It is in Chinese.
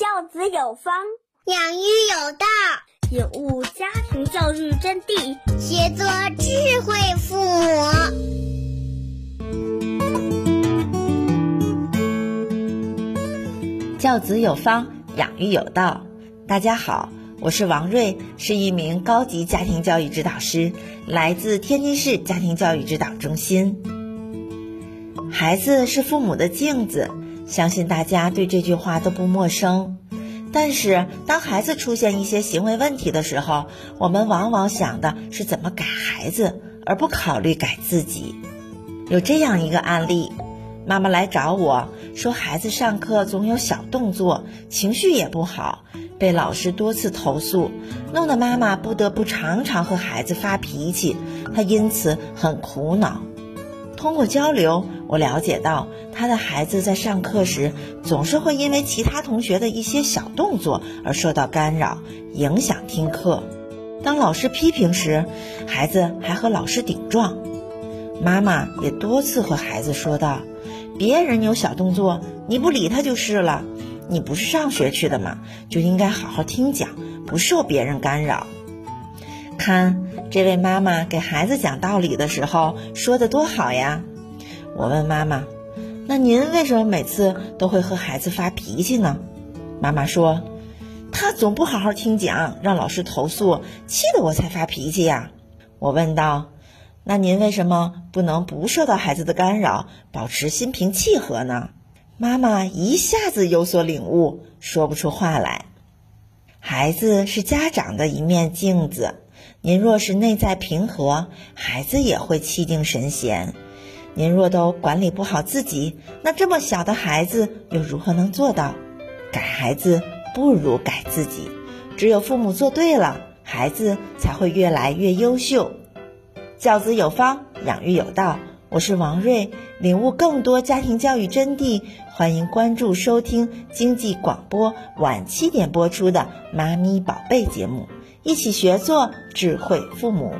教子有方，养育有道，领悟家庭教育真谛，学做智慧父母。教子有方，养育有道。大家好，我是王瑞，是一名高级家庭教育指导师，来自天津市家庭教育指导中心。孩子是父母的镜子，相信大家对这句话都不陌生。但是，当孩子出现一些行为问题的时候，我们往往想的是怎么改孩子，而不考虑改自己。有这样一个案例。妈妈来找我说，孩子上课总有小动作，情绪也不好，被老师多次投诉，弄得妈妈不得不常常和孩子发脾气，她因此很苦恼。通过交流，我了解到他的孩子在上课时总是会因为其他同学的一些小动作而受到干扰，影响听课。当老师批评时，孩子还和老师顶撞。妈妈也多次和孩子说道。别人有小动作，你不理他就是了。你不是上学去的吗？就应该好好听讲，不受别人干扰。看这位妈妈给孩子讲道理的时候说的多好呀！我问妈妈：“那您为什么每次都会和孩子发脾气呢？”妈妈说：“他总不好好听讲，让老师投诉，气得我才发脾气呀。”我问道。那您为什么不能不受到孩子的干扰，保持心平气和呢？妈妈一下子有所领悟，说不出话来。孩子是家长的一面镜子，您若是内在平和，孩子也会气定神闲。您若都管理不好自己，那这么小的孩子又如何能做到？改孩子不如改自己，只有父母做对了，孩子才会越来越优秀。教子有方，养育有道。我是王瑞，领悟更多家庭教育真谛，欢迎关注收听经济广播晚七点播出的《妈咪宝贝》节目，一起学做智慧父母。